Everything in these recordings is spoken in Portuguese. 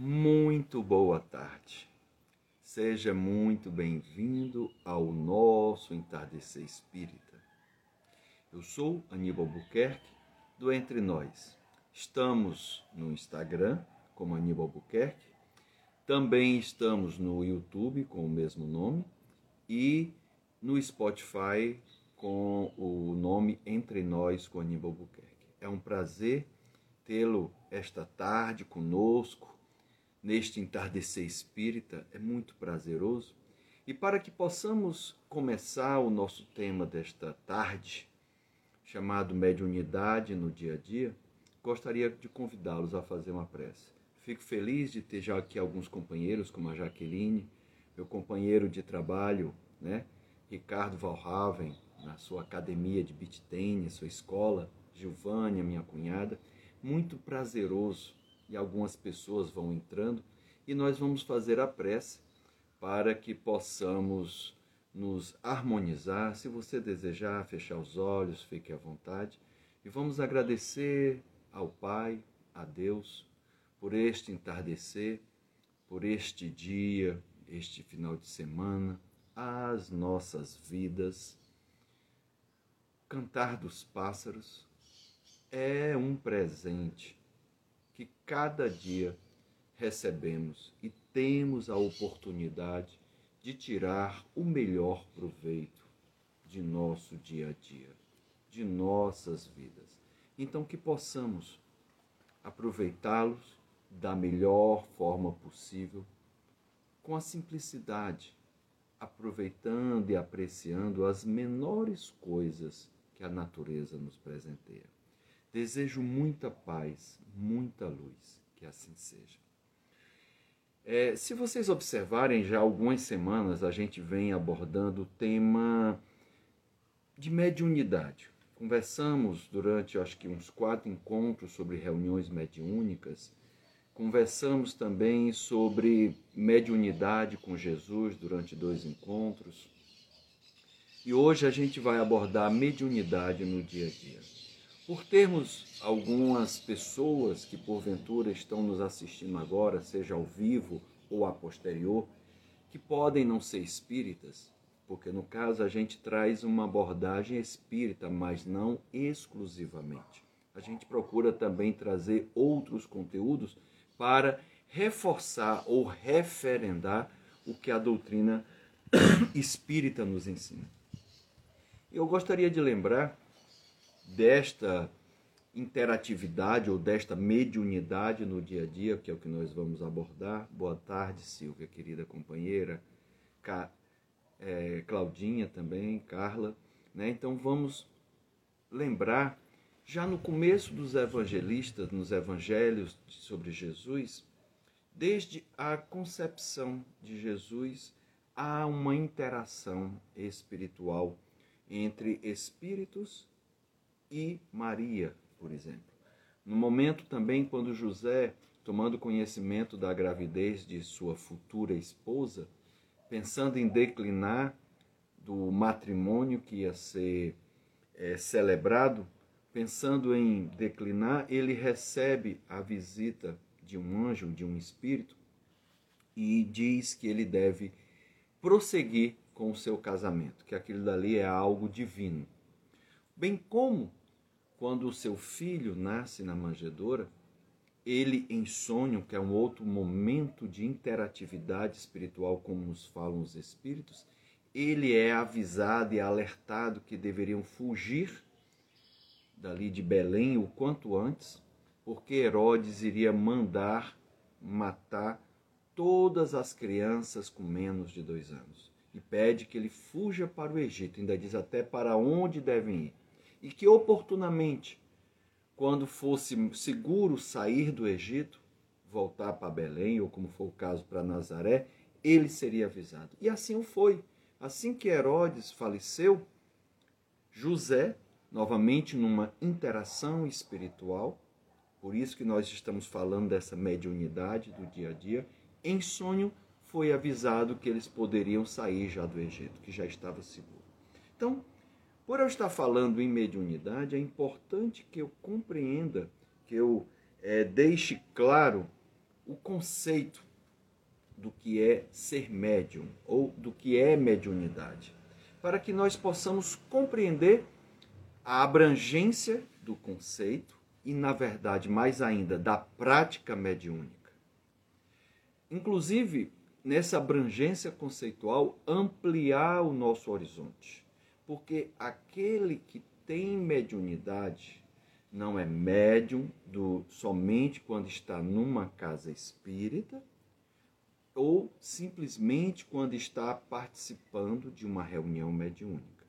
Muito boa tarde. Seja muito bem-vindo ao nosso entardecer espírita. Eu sou Aníbal Buquerque do Entre Nós. Estamos no Instagram como Aníbal Buquerque. Também estamos no YouTube com o mesmo nome e no Spotify com o nome Entre Nós com Aníbal Buquerque. É um prazer tê-lo esta tarde conosco neste entardecer espírita é muito prazeroso. E para que possamos começar o nosso tema desta tarde, chamado Mediunidade no Dia a Dia, gostaria de convidá-los a fazer uma prece. Fico feliz de ter já aqui alguns companheiros, como a Jaqueline, meu companheiro de trabalho, né? Ricardo Valraven, na sua academia de beat tennis, sua escola, Gilvânia, minha cunhada. Muito prazeroso e algumas pessoas vão entrando e nós vamos fazer a prece para que possamos nos harmonizar. Se você desejar fechar os olhos, fique à vontade e vamos agradecer ao Pai, a Deus, por este entardecer, por este dia, este final de semana, as nossas vidas. Cantar dos pássaros é um presente cada dia recebemos e temos a oportunidade de tirar o melhor proveito de nosso dia a dia, de nossas vidas. Então, que possamos aproveitá-los da melhor forma possível, com a simplicidade, aproveitando e apreciando as menores coisas que a natureza nos presenteia. Desejo muita paz, muita luz, que assim seja. É, se vocês observarem, já algumas semanas a gente vem abordando o tema de mediunidade. Conversamos durante, acho que, uns quatro encontros sobre reuniões mediúnicas. Conversamos também sobre mediunidade com Jesus durante dois encontros. E hoje a gente vai abordar mediunidade no dia a dia. Por termos algumas pessoas que porventura estão nos assistindo agora, seja ao vivo ou a posterior, que podem não ser espíritas, porque no caso a gente traz uma abordagem espírita, mas não exclusivamente. A gente procura também trazer outros conteúdos para reforçar ou referendar o que a doutrina espírita nos ensina. Eu gostaria de lembrar desta interatividade ou desta mediunidade no dia a dia, que é o que nós vamos abordar. Boa tarde, Silvia, querida companheira, Ca, é, Claudinha também, Carla. Né? Então vamos lembrar, já no começo dos evangelistas, nos evangelhos sobre Jesus, desde a concepção de Jesus, há uma interação espiritual entre espíritos e Maria, por exemplo. No momento também quando José, tomando conhecimento da gravidez de sua futura esposa, pensando em declinar do matrimônio que ia ser é, celebrado, pensando em declinar, ele recebe a visita de um anjo, de um espírito, e diz que ele deve prosseguir com o seu casamento, que aquilo dali é algo divino. Bem como quando o seu filho nasce na manjedoura, ele em sonho, que é um outro momento de interatividade espiritual, como nos falam os espíritos, ele é avisado e alertado que deveriam fugir dali de Belém o quanto antes, porque Herodes iria mandar matar todas as crianças com menos de dois anos. E pede que ele fuja para o Egito, ainda diz até para onde devem ir e que oportunamente, quando fosse seguro sair do Egito, voltar para Belém, ou como for o caso para Nazaré, ele seria avisado. E assim o foi. Assim que Herodes faleceu, José, novamente numa interação espiritual, por isso que nós estamos falando dessa mediunidade do dia a dia, em sonho foi avisado que eles poderiam sair já do Egito, que já estava seguro. Então, por eu estar falando em mediunidade, é importante que eu compreenda, que eu é, deixe claro o conceito do que é ser médium ou do que é mediunidade, para que nós possamos compreender a abrangência do conceito e, na verdade, mais ainda, da prática mediúnica. Inclusive, nessa abrangência conceitual, ampliar o nosso horizonte. Porque aquele que tem mediunidade não é médium do somente quando está numa casa espírita ou simplesmente quando está participando de uma reunião mediúnica.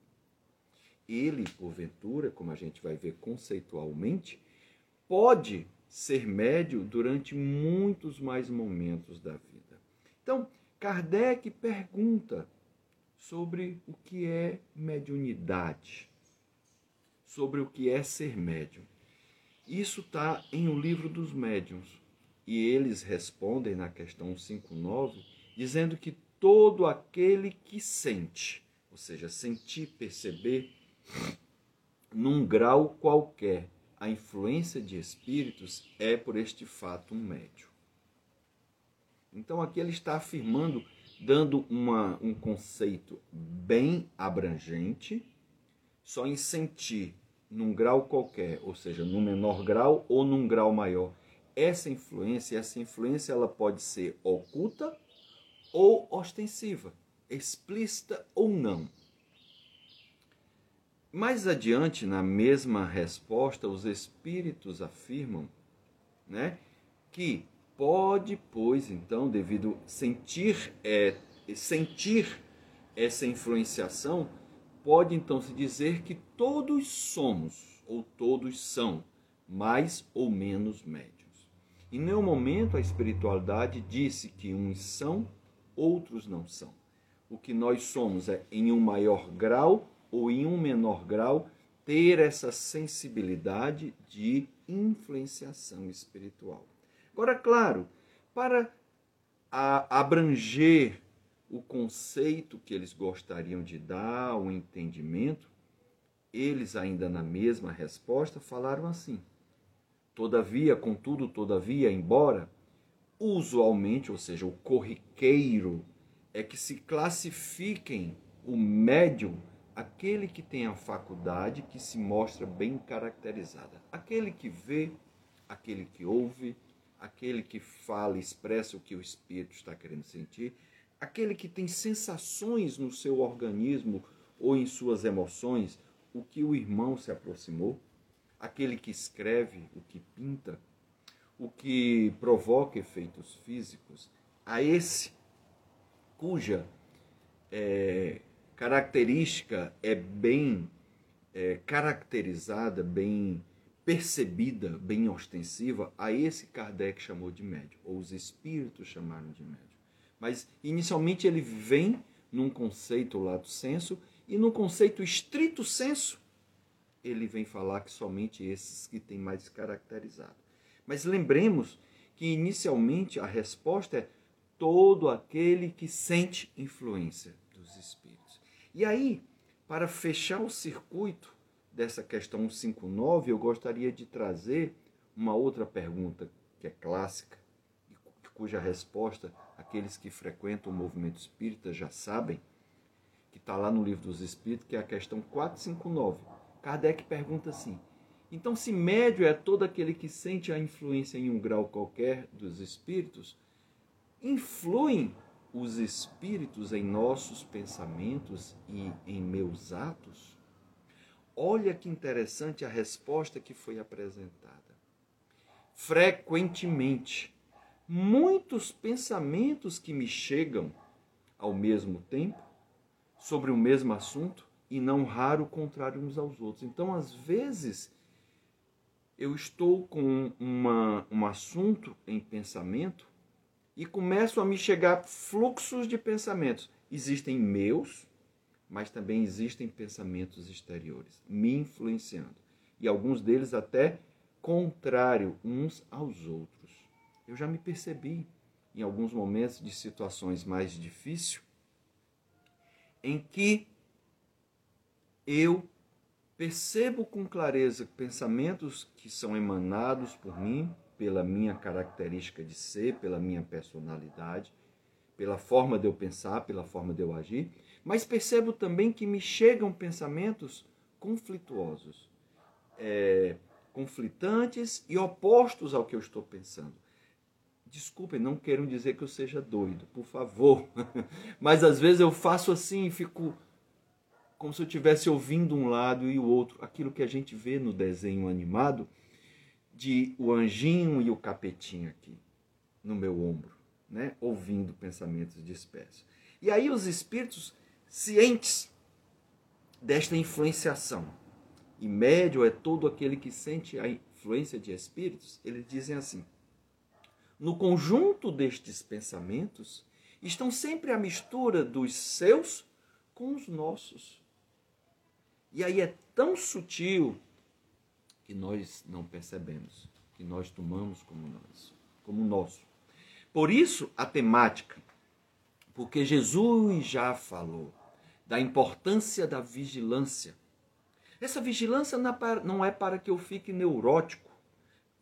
Ele, porventura, como a gente vai ver conceitualmente, pode ser médio durante muitos mais momentos da vida. Então, Kardec pergunta sobre o que é mediunidade, sobre o que é ser médium. Isso está em O Livro dos Médiuns, e eles respondem na questão 59, dizendo que todo aquele que sente, ou seja, sentir, perceber, num grau qualquer, a influência de espíritos é por este fato um médio. Então aqui ele está afirmando, dando uma, um conceito bem abrangente, só em sentir num grau qualquer, ou seja, num menor grau ou num grau maior, essa influência, essa influência ela pode ser oculta ou ostensiva, explícita ou não. Mais adiante, na mesma resposta, os espíritos afirmam né, que pode, pois, então, devido sentir, é, sentir essa influenciação, pode então se dizer que todos somos ou todos são mais ou menos médios. Em nenhum momento a espiritualidade disse que uns são, outros não são. O que nós somos é, em um maior grau ou em um menor grau, ter essa sensibilidade de influenciação espiritual. Agora, claro, para abranger o conceito que eles gostariam de dar, o entendimento, eles, ainda na mesma resposta, falaram assim: Todavia, contudo, todavia, embora, usualmente, ou seja, o corriqueiro, é que se classifiquem o médium aquele que tem a faculdade que se mostra bem caracterizada. Aquele que vê, aquele que ouve, aquele que fala e expressa o que o espírito está querendo sentir, aquele que tem sensações no seu organismo ou em suas emoções, o que o irmão se aproximou. Aquele que escreve, o que pinta, o que provoca efeitos físicos, a esse cuja é, característica é bem é, caracterizada, bem percebida, bem ostensiva, a esse Kardec chamou de médium, ou os espíritos chamaram de médium. Mas inicialmente ele vem num conceito lato senso e num conceito estrito senso ele vem falar que somente esses que têm mais caracterizado. Mas lembremos que inicialmente a resposta é todo aquele que sente influência dos espíritos. E aí, para fechar o circuito dessa questão 159, eu gostaria de trazer uma outra pergunta que é clássica, cuja resposta aqueles que frequentam o movimento espírita já sabem, que está lá no livro dos Espíritos, que é a questão 459 Kardec pergunta assim: então, se médio é todo aquele que sente a influência em um grau qualquer dos espíritos, influem os espíritos em nossos pensamentos e em meus atos? Olha que interessante a resposta que foi apresentada. Frequentemente, muitos pensamentos que me chegam ao mesmo tempo sobre o mesmo assunto e não raro contrário uns aos outros. Então, às vezes, eu estou com uma, um assunto em pensamento e começam a me chegar fluxos de pensamentos. Existem meus, mas também existem pensamentos exteriores me influenciando. E alguns deles até contrário uns aos outros. Eu já me percebi em alguns momentos de situações mais difíceis em que eu percebo com clareza pensamentos que são emanados por mim, pela minha característica de ser, pela minha personalidade, pela forma de eu pensar, pela forma de eu agir, mas percebo também que me chegam pensamentos conflituosos, é, conflitantes e opostos ao que eu estou pensando. Desculpem, não quero dizer que eu seja doido, por favor. Mas às vezes eu faço assim e fico como se eu estivesse ouvindo um lado e o outro, aquilo que a gente vê no desenho animado de o anjinho e o capetinho aqui no meu ombro, né? Ouvindo pensamentos dispersos. E aí os espíritos cientes desta influenciação. E médio é todo aquele que sente a influência de espíritos, eles dizem assim: no conjunto destes pensamentos estão sempre a mistura dos seus com os nossos. E aí é tão sutil que nós não percebemos, que nós tomamos como nós, como nosso. Por isso a temática, porque Jesus já falou da importância da vigilância. Essa vigilância não é para que eu fique neurótico,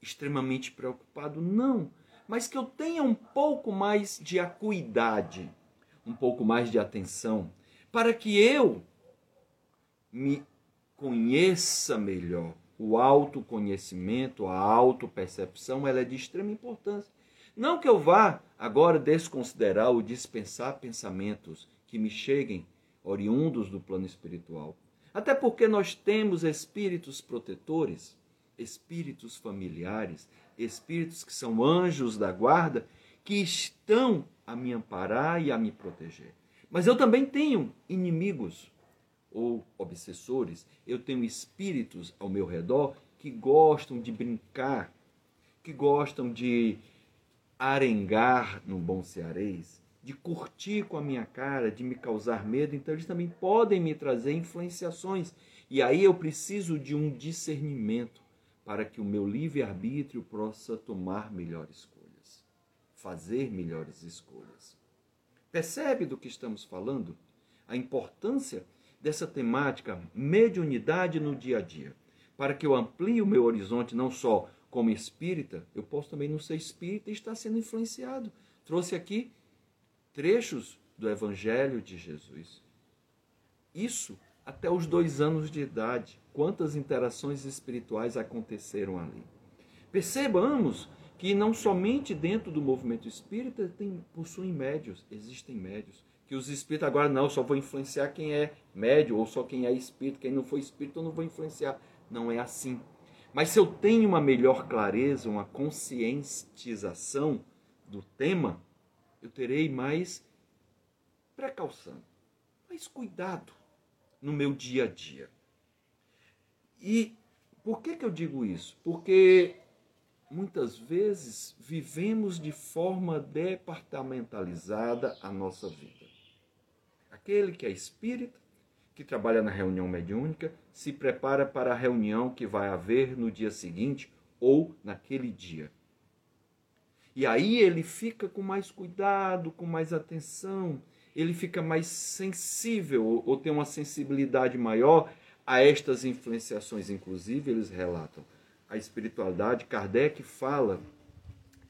extremamente preocupado, não, mas que eu tenha um pouco mais de acuidade, um pouco mais de atenção, para que eu me conheça melhor. O autoconhecimento, a autopercepção, ela é de extrema importância. Não que eu vá agora desconsiderar ou dispensar pensamentos que me cheguem oriundos do plano espiritual. Até porque nós temos espíritos protetores, espíritos familiares, espíritos que são anjos da guarda, que estão a me amparar e a me proteger. Mas eu também tenho inimigos ou obsessores, eu tenho espíritos ao meu redor que gostam de brincar, que gostam de arengar no bom cearês, de curtir com a minha cara, de me causar medo, então eles também podem me trazer influenciações. E aí eu preciso de um discernimento para que o meu livre-arbítrio possa tomar melhores escolhas, fazer melhores escolhas. Percebe do que estamos falando? A importância dessa temática mediunidade no dia a dia, para que eu amplie o meu horizonte não só como espírita, eu posso também não ser espírita e estar sendo influenciado. Trouxe aqui trechos do Evangelho de Jesus. Isso até os dois anos de idade. Quantas interações espirituais aconteceram ali. Percebamos que não somente dentro do movimento espírita tem, possuem médios, existem médios que os espíritos agora não, só vou influenciar quem é médio, ou só quem é espírito, quem não for espírito eu não vou influenciar. Não é assim. Mas se eu tenho uma melhor clareza, uma conscientização do tema, eu terei mais precaução, mais cuidado no meu dia a dia. E por que, que eu digo isso? Porque muitas vezes vivemos de forma departamentalizada a nossa vida. Aquele que é espírita, que trabalha na reunião mediúnica, se prepara para a reunião que vai haver no dia seguinte ou naquele dia. E aí ele fica com mais cuidado, com mais atenção, ele fica mais sensível ou tem uma sensibilidade maior a estas influenciações. Inclusive, eles relatam a espiritualidade. Kardec fala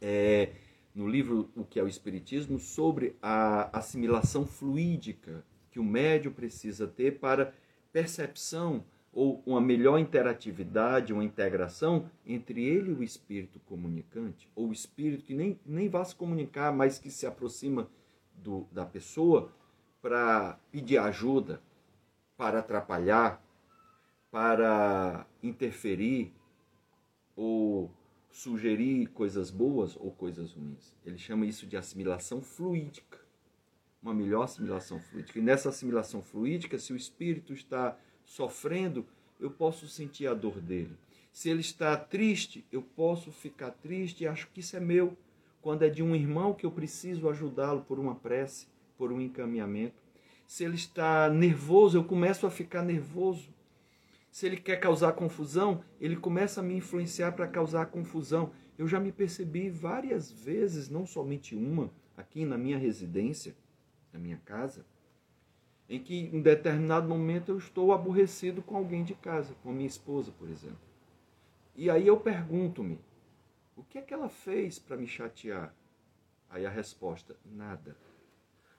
é, no livro O que é o Espiritismo sobre a assimilação fluídica que o médio precisa ter para percepção ou uma melhor interatividade, uma integração entre ele e o espírito comunicante, ou o espírito que nem, nem vai se comunicar, mas que se aproxima do, da pessoa para pedir ajuda, para atrapalhar, para interferir ou sugerir coisas boas ou coisas ruins. Ele chama isso de assimilação fluídica. Uma melhor assimilação fluídica. E nessa assimilação fluídica, se o espírito está sofrendo, eu posso sentir a dor dele. Se ele está triste, eu posso ficar triste e acho que isso é meu. Quando é de um irmão que eu preciso ajudá-lo por uma prece, por um encaminhamento. Se ele está nervoso, eu começo a ficar nervoso se ele quer causar confusão, ele começa a me influenciar para causar confusão. Eu já me percebi várias vezes, não somente uma, aqui na minha residência, na minha casa, em que em determinado momento eu estou aborrecido com alguém de casa, com a minha esposa, por exemplo. E aí eu pergunto-me, O que é que ela fez para me chatear? Aí a resposta: nada.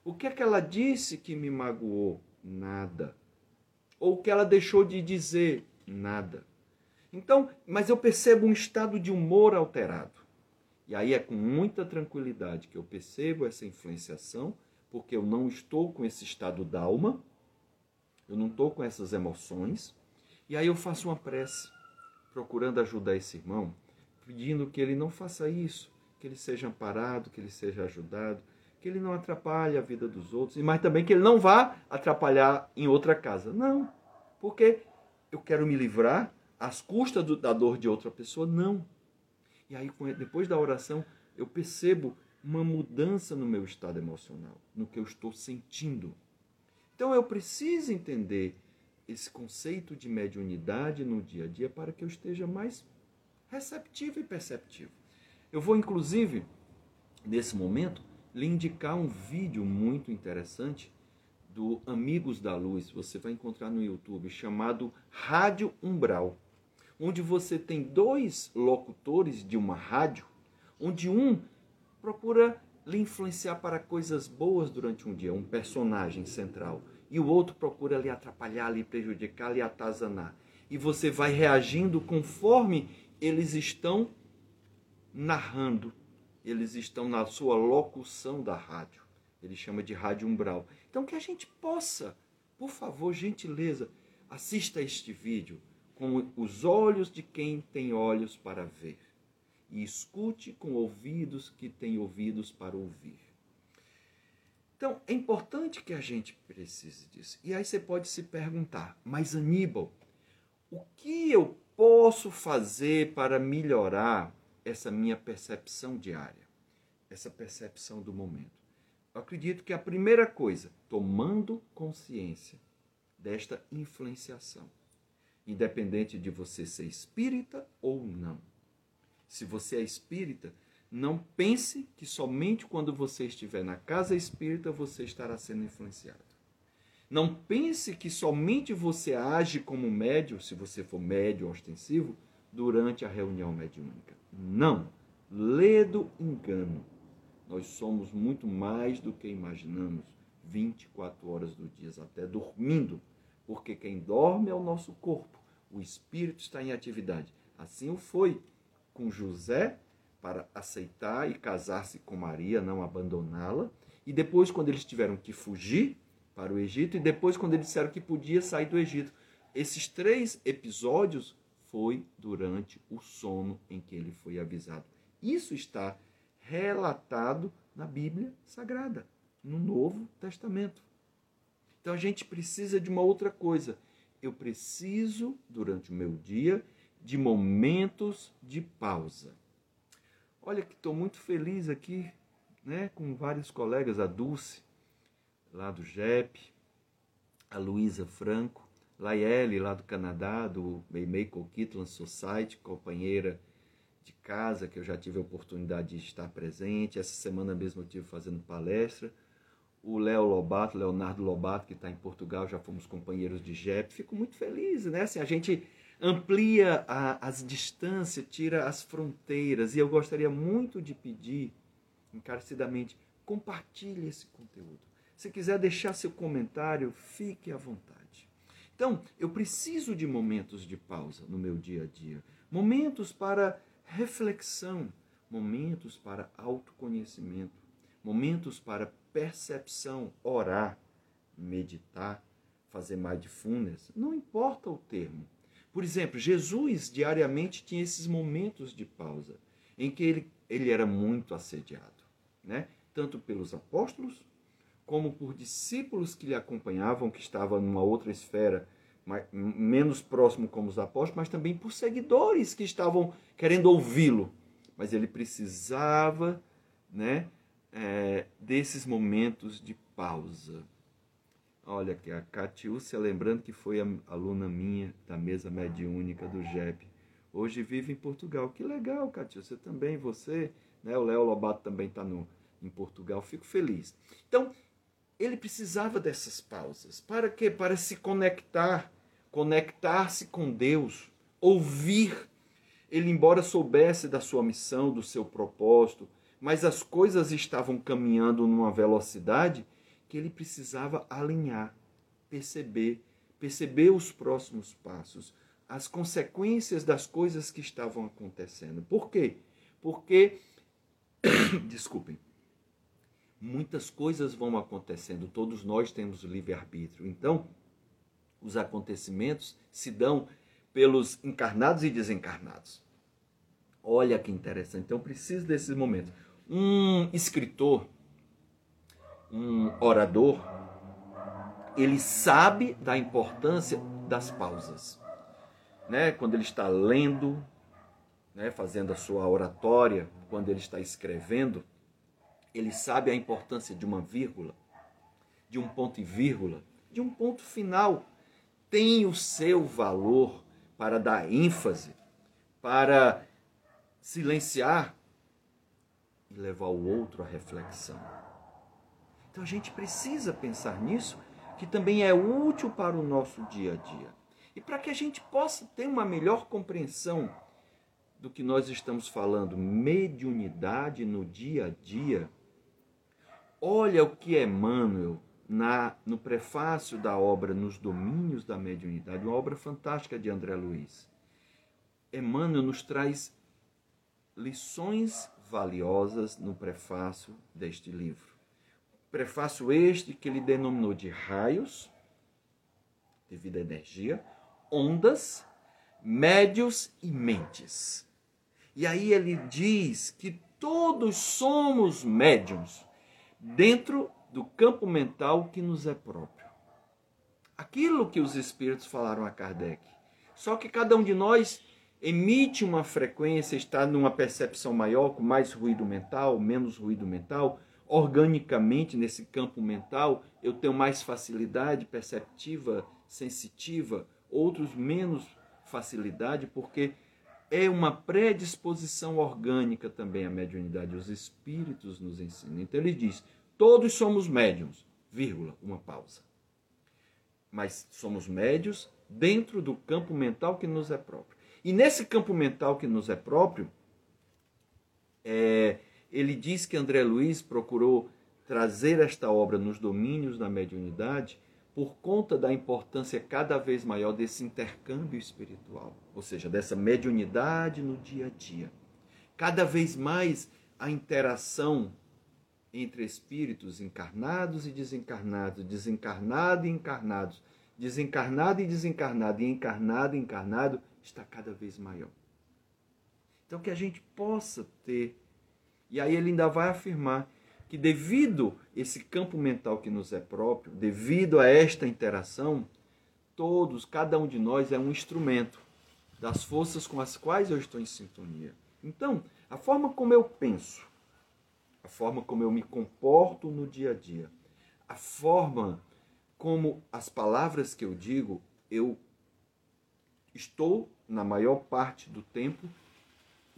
O que é que ela disse que me magoou? Nada. Ou o que ela deixou de dizer? Nada. Então, mas eu percebo um estado de humor alterado. E aí é com muita tranquilidade que eu percebo essa influenciação, porque eu não estou com esse estado d'alma, eu não estou com essas emoções. E aí eu faço uma prece, procurando ajudar esse irmão, pedindo que ele não faça isso, que ele seja amparado, que ele seja ajudado, que ele não atrapalhe a vida dos outros, mas também que ele não vá atrapalhar em outra casa. Não, porque eu quero me livrar às custas do, da dor de outra pessoa, não. E aí, depois da oração, eu percebo uma mudança no meu estado emocional, no que eu estou sentindo. Então, eu preciso entender esse conceito de mediunidade no dia a dia para que eu esteja mais receptivo e perceptivo. Eu vou, inclusive, nesse momento, lhe indicar um vídeo muito interessante do Amigos da Luz, você vai encontrar no YouTube, chamado Rádio Umbral, onde você tem dois locutores de uma rádio, onde um procura lhe influenciar para coisas boas durante um dia, um personagem central, e o outro procura lhe atrapalhar, lhe prejudicar, lhe atazanar. E você vai reagindo conforme eles estão narrando, eles estão na sua locução da rádio. Ele chama de rádio umbral. Então que a gente possa, por favor, gentileza, assista este vídeo com os olhos de quem tem olhos para ver e escute com ouvidos que têm ouvidos para ouvir. Então, é importante que a gente precise disso. E aí você pode se perguntar, mas Aníbal, o que eu posso fazer para melhorar essa minha percepção diária, essa percepção do momento? Eu acredito que a primeira coisa, tomando consciência desta influenciação, independente de você ser espírita ou não. Se você é espírita, não pense que somente quando você estiver na casa espírita você estará sendo influenciado. Não pense que somente você age como médio, se você for médio ostensivo, durante a reunião mediúnica. Não. Ledo engano. Nós somos muito mais do que imaginamos 24 horas do dia, até dormindo, porque quem dorme é o nosso corpo, o espírito está em atividade. Assim o foi com José para aceitar e casar-se com Maria, não abandoná-la, e depois quando eles tiveram que fugir para o Egito e depois quando eles disseram que podia sair do Egito. Esses três episódios foi durante o sono em que ele foi avisado. Isso está relatado na Bíblia Sagrada, no Novo Testamento. Então a gente precisa de uma outra coisa. Eu preciso, durante o meu dia, de momentos de pausa. Olha que estou muito feliz aqui, né, com vários colegas, a Dulce, lá do JEP, a Luísa Franco, Laiele, lá do Canadá, do Maymaker Kitland Society, companheira de casa, que eu já tive a oportunidade de estar presente. Essa semana mesmo eu estive fazendo palestra. O Léo Lobato, Leonardo Lobato, que está em Portugal, já fomos companheiros de JEP. Fico muito feliz, né? Assim, a gente amplia a, as distâncias, tira as fronteiras. E eu gostaria muito de pedir, encarecidamente, compartilhe esse conteúdo. Se quiser deixar seu comentário, fique à vontade. Então, eu preciso de momentos de pausa no meu dia a dia, momentos para reflexão, momentos para autoconhecimento, momentos para percepção, orar, meditar, fazer mindfulness, não importa o termo. Por exemplo, Jesus diariamente tinha esses momentos de pausa em que ele, ele era muito assediado, né? tanto pelos apóstolos como por discípulos que lhe acompanhavam, que estavam numa outra esfera mais, menos próximo como os apóstolos, mas também por seguidores que estavam querendo ouvi-lo. Mas ele precisava né, é, desses momentos de pausa. Olha aqui, a Catiúcia, lembrando que foi aluna minha da mesa mediúnica do JEP. Hoje vive em Portugal. Que legal, Catiúcia, também, você, né? o Léo Lobato também está em Portugal. Fico feliz. Então, ele precisava dessas pausas. Para quê? Para se conectar, conectar-se com Deus, ouvir, Ele, embora soubesse da sua missão, do seu propósito, mas as coisas estavam caminhando numa velocidade que ele precisava alinhar, perceber, perceber os próximos passos, as consequências das coisas que estavam acontecendo. Por quê? Porque, desculpem, muitas coisas vão acontecendo, todos nós temos livre-arbítrio. Então, os acontecimentos se dão pelos encarnados e desencarnados. Olha que interessante. Então, preciso desses momentos. Um escritor, um orador, ele sabe da importância das pausas. Né? Quando ele está lendo, né? fazendo a sua oratória, quando ele está escrevendo, ele sabe a importância de uma vírgula, de um ponto e vírgula, de um ponto final. Tem o seu valor para dar ênfase, para silenciar e levar o outro à reflexão. Então a gente precisa pensar nisso, que também é útil para o nosso dia a dia. E para que a gente possa ter uma melhor compreensão do que nós estamos falando, mediunidade no dia a dia, olha o que Emmanuel, na, no prefácio da obra Nos Domínios da Mediunidade, uma obra fantástica de André Luiz. Emmanuel nos traz lições valiosas no prefácio deste livro. Prefácio este que ele denominou de raios, devido à energia, ondas, médios e mentes. E aí ele diz que todos somos médiums dentro do campo mental que nos é próprio. Aquilo que os espíritos falaram a Kardec. Só que cada um de nós emite uma frequência, está numa percepção maior, com mais ruído mental, menos ruído mental. Organicamente, nesse campo mental, eu tenho mais facilidade perceptiva, sensitiva, outros menos facilidade, porque é uma predisposição orgânica também a mediunidade. Os espíritos nos ensinam. Então ele diz: todos somos médiums, vírgula, uma pausa. Mas somos médios dentro do campo mental que nos é próprio. E nesse campo mental que nos é próprio, é, ele diz que André Luiz procurou trazer esta obra nos domínios da mediunidade por conta da importância cada vez maior desse intercâmbio espiritual, ou seja, dessa mediunidade no dia a dia. Cada vez mais a interação entre espíritos encarnados e desencarnados, desencarnado e encarnados, desencarnado e desencarnado, e encarnado e encarnado, está cada vez maior. Então, que a gente possa ter, e aí ele ainda vai afirmar que devido esse campo mental que nos é próprio, devido a esta interação, todos, cada um de nós é um instrumento das forças com as quais eu estou em sintonia. Então, a forma como eu penso, a forma como eu me comporto no dia a dia, a forma como as palavras que eu digo, eu estou, na maior parte do tempo,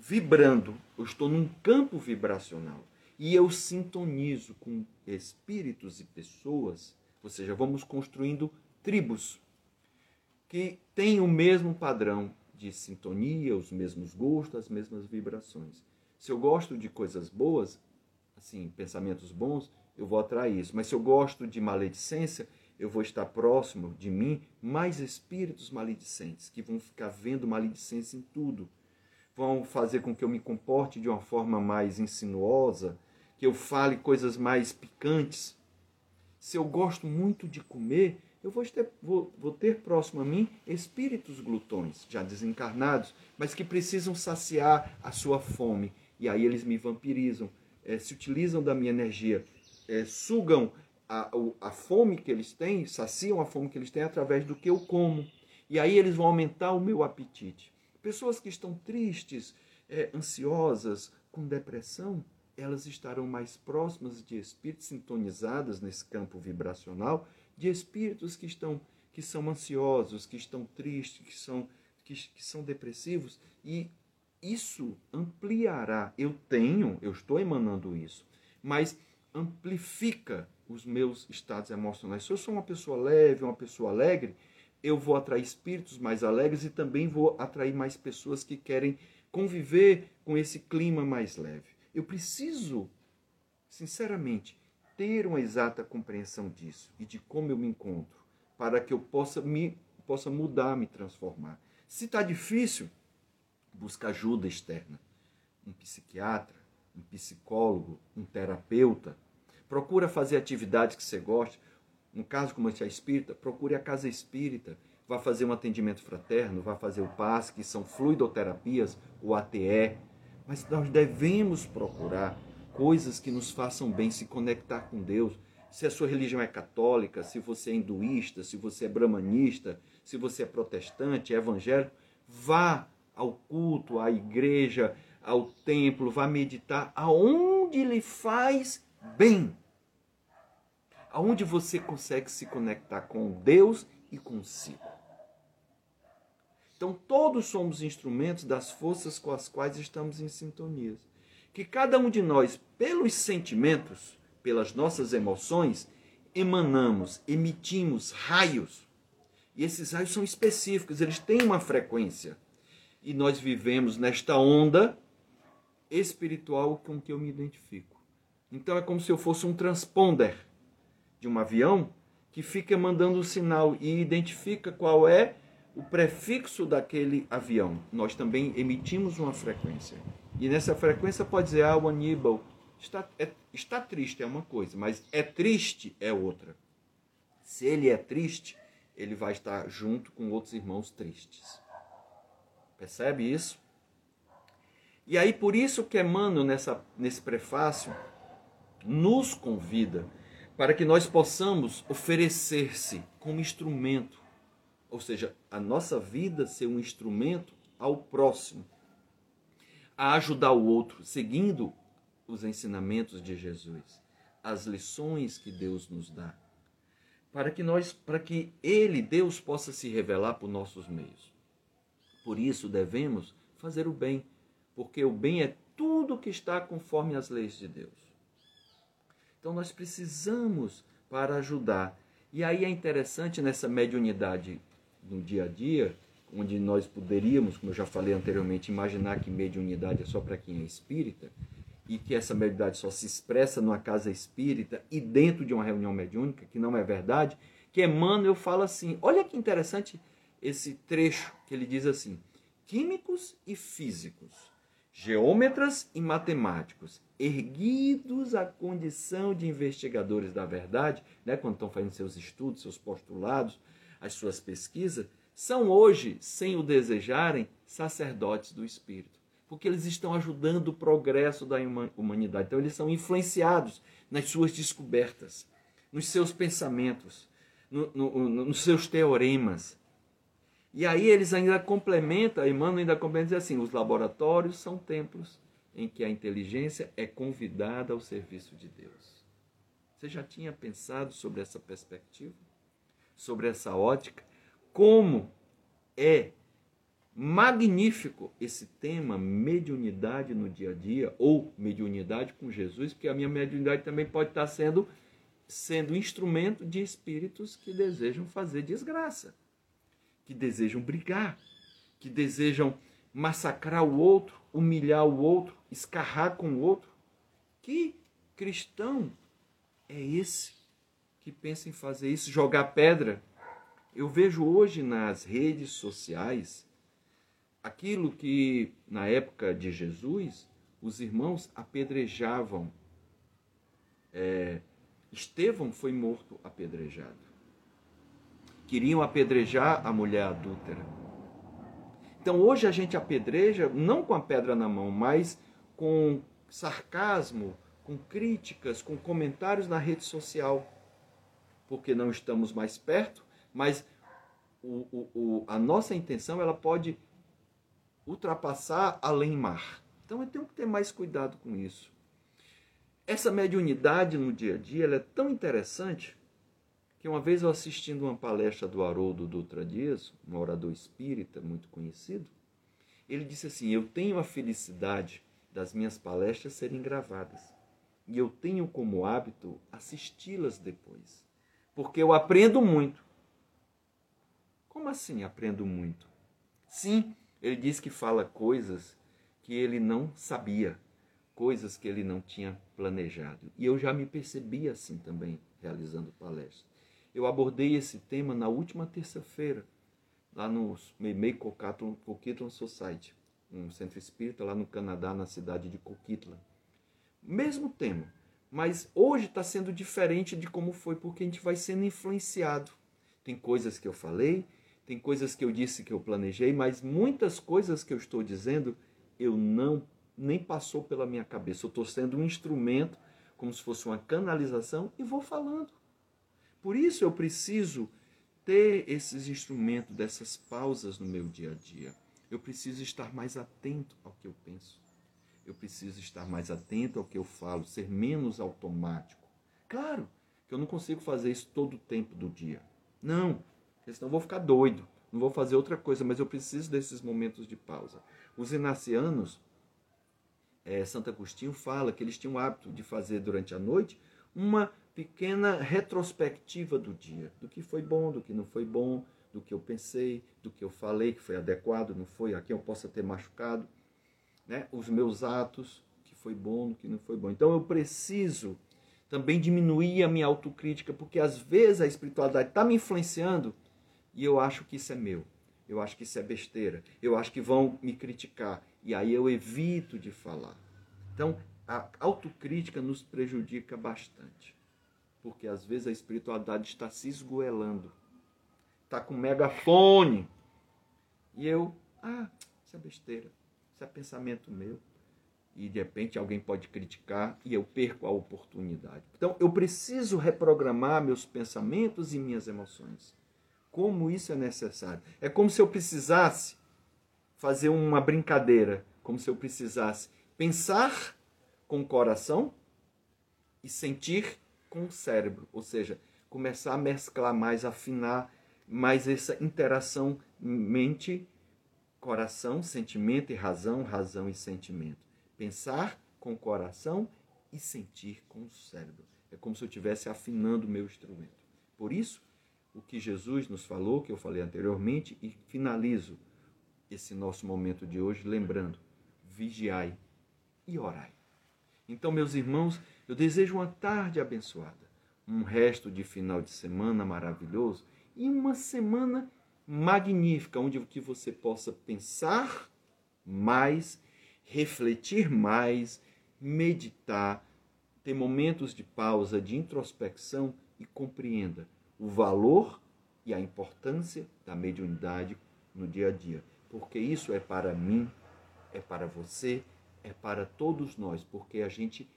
vibrando, eu estou num campo vibracional e eu sintonizo com espíritos e pessoas, ou seja, vamos construindo tribos que têm o mesmo padrão de sintonia, os mesmos gostos, as mesmas vibrações. Se eu gosto de coisas boas, assim, pensamentos bons, eu vou atrair isso. Mas se eu gosto de maledicência, eu vou estar próximo de mim mais espíritos maledicentes, que vão ficar vendo maledicência em tudo. Vão fazer com que eu me comporte de uma forma mais insinuosa, que eu fale coisas mais picantes. Se eu gosto muito de comer, eu vou ter, vou, vou ter próximo a mim espíritos glutões, já desencarnados, mas que precisam saciar a sua fome. E aí eles me vampirizam, é, se utilizam da minha energia, é, sugam a, a fome que eles têm, saciam a fome que eles têm através do que eu como. E aí eles vão aumentar o meu apetite. Pessoas que estão tristes, é, ansiosas, com depressão, elas estarão mais próximas de espíritos sintonizadas nesse campo vibracional, de espíritos que estão que são ansiosos, que estão tristes, que são que, que são depressivos e isso ampliará. Eu tenho, eu estou emanando isso, mas amplifica os meus estados emocionais. Se eu sou uma pessoa leve, uma pessoa alegre, eu vou atrair espíritos mais alegres e também vou atrair mais pessoas que querem conviver com esse clima mais leve. Eu preciso, sinceramente, ter uma exata compreensão disso e de como eu me encontro, para que eu possa me possa mudar, me transformar. Se está difícil, busca ajuda externa. Um psiquiatra, um psicólogo, um terapeuta. Procura fazer atividades que você goste. No caso como é espírita, procure a casa espírita vá fazer um atendimento fraterno, vá fazer o PAS, que são fluidoterapias, o ATE. Mas nós devemos procurar coisas que nos façam bem, se conectar com Deus. Se a sua religião é católica, se você é hinduísta, se você é brahmanista, se você é protestante, é evangélico, vá ao culto, à igreja, ao templo, vá meditar aonde lhe faz bem. Aonde você consegue se conectar com Deus e consigo. Então, todos somos instrumentos das forças com as quais estamos em sintonia. Que cada um de nós, pelos sentimentos, pelas nossas emoções, emanamos, emitimos raios. E esses raios são específicos, eles têm uma frequência. E nós vivemos nesta onda espiritual com que eu me identifico. Então é como se eu fosse um transponder de um avião que fica mandando um sinal e identifica qual é o prefixo daquele avião. Nós também emitimos uma frequência. E nessa frequência pode dizer, ah, o Aníbal está, é, está triste, é uma coisa, mas é triste é outra. Se ele é triste, ele vai estar junto com outros irmãos tristes. Percebe isso? E aí, por isso que Emmanuel, nessa, nesse prefácio, nos convida para que nós possamos oferecer-se como instrumento ou seja, a nossa vida ser um instrumento ao próximo, a ajudar o outro, seguindo os ensinamentos de Jesus, as lições que Deus nos dá, para que nós, para que ele, Deus, possa se revelar por nossos meios. Por isso devemos fazer o bem, porque o bem é tudo que está conforme as leis de Deus. Então nós precisamos para ajudar. E aí é interessante nessa mediunidade no dia a dia, onde nós poderíamos, como eu já falei anteriormente, imaginar que mediunidade é só para quem é espírita, e que essa mediunidade só se expressa numa casa espírita e dentro de uma reunião mediúnica, que não é verdade, que Emmanuel fala assim, olha que interessante esse trecho que ele diz assim, químicos e físicos, geômetras e matemáticos, erguidos à condição de investigadores da verdade, né, quando estão fazendo seus estudos, seus postulados, as suas pesquisas, são hoje, sem o desejarem, sacerdotes do Espírito. Porque eles estão ajudando o progresso da humanidade. Então, eles são influenciados nas suas descobertas, nos seus pensamentos, no, no, no, nos seus teoremas. E aí eles ainda complementam, Emmanuel ainda complementa assim: os laboratórios são templos em que a inteligência é convidada ao serviço de Deus. Você já tinha pensado sobre essa perspectiva? sobre essa ótica, como é magnífico esse tema mediunidade no dia a dia ou mediunidade com Jesus, porque a minha mediunidade também pode estar sendo sendo instrumento de espíritos que desejam fazer desgraça, que desejam brigar, que desejam massacrar o outro, humilhar o outro, escarrar com o outro. Que cristão é esse? que pensa em fazer isso, jogar pedra. Eu vejo hoje nas redes sociais aquilo que na época de Jesus os irmãos apedrejavam. É, Estevão foi morto apedrejado. Queriam apedrejar a mulher adúltera. Então hoje a gente apedreja não com a pedra na mão, mas com sarcasmo, com críticas, com comentários na rede social porque não estamos mais perto, mas o, o, o, a nossa intenção ela pode ultrapassar além mar. Então eu tenho que ter mais cuidado com isso. Essa mediunidade no dia a dia é tão interessante que uma vez eu assistindo uma palestra do Haroldo Dutra Dias, um orador espírita muito conhecido, ele disse assim: Eu tenho a felicidade das minhas palestras serem gravadas e eu tenho como hábito assisti-las depois porque eu aprendo muito. Como assim aprendo muito? Sim, ele diz que fala coisas que ele não sabia, coisas que ele não tinha planejado. E eu já me percebi assim também, realizando palestras. Eu abordei esse tema na última terça-feira, lá no Meimei Coquitlam Society, um centro espírita lá no Canadá, na cidade de Coquitlam. Mesmo tema, mas hoje está sendo diferente de como foi, porque a gente vai sendo influenciado. Tem coisas que eu falei, tem coisas que eu disse que eu planejei, mas muitas coisas que eu estou dizendo eu não nem passou pela minha cabeça. Eu estou sendo um instrumento, como se fosse uma canalização, e vou falando. Por isso eu preciso ter esses instrumentos, dessas pausas no meu dia a dia. Eu preciso estar mais atento ao que eu penso. Eu preciso estar mais atento ao que eu falo, ser menos automático. Claro que eu não consigo fazer isso todo o tempo do dia. Não, senão eu vou ficar doido. Não vou fazer outra coisa, mas eu preciso desses momentos de pausa. Os inacianos, é, Santo Agostinho fala que eles tinham o hábito de fazer durante a noite uma pequena retrospectiva do dia, do que foi bom, do que não foi bom, do que eu pensei, do que eu falei que foi adequado, não foi, a quem eu possa ter machucado, né? os meus atos, que foi bom, do que não foi bom. Então eu preciso também diminuir a minha autocrítica, porque às vezes a espiritualidade está me influenciando e eu acho que isso é meu. Eu acho que isso é besteira. Eu acho que vão me criticar. E aí eu evito de falar. Então, a autocrítica nos prejudica bastante. Porque às vezes a espiritualidade está se esgoelando. Está com megafone. E eu, ah, isso é besteira. Isso é pensamento meu e de repente alguém pode criticar e eu perco a oportunidade. Então eu preciso reprogramar meus pensamentos e minhas emoções. Como isso é necessário? É como se eu precisasse fazer uma brincadeira, como se eu precisasse pensar com o coração e sentir com o cérebro, ou seja, começar a mesclar mais, afinar mais essa interação mente, coração, sentimento e razão, razão e sentimento pensar com o coração e sentir com o cérebro. É como se eu estivesse afinando o meu instrumento. Por isso, o que Jesus nos falou, que eu falei anteriormente, e finalizo esse nosso momento de hoje lembrando: vigiai e orai. Então, meus irmãos, eu desejo uma tarde abençoada, um resto de final de semana maravilhoso e uma semana magnífica, onde que você possa pensar mais refletir mais, meditar, ter momentos de pausa, de introspecção e compreenda o valor e a importância da mediunidade no dia a dia. Porque isso é para mim, é para você, é para todos nós, porque a gente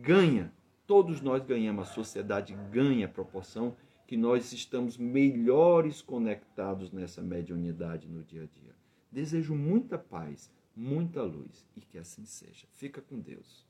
ganha, todos nós ganhamos, a sociedade ganha a proporção que nós estamos melhores conectados nessa mediunidade no dia a dia. Desejo muita paz, muita luz e que assim seja. Fica com Deus.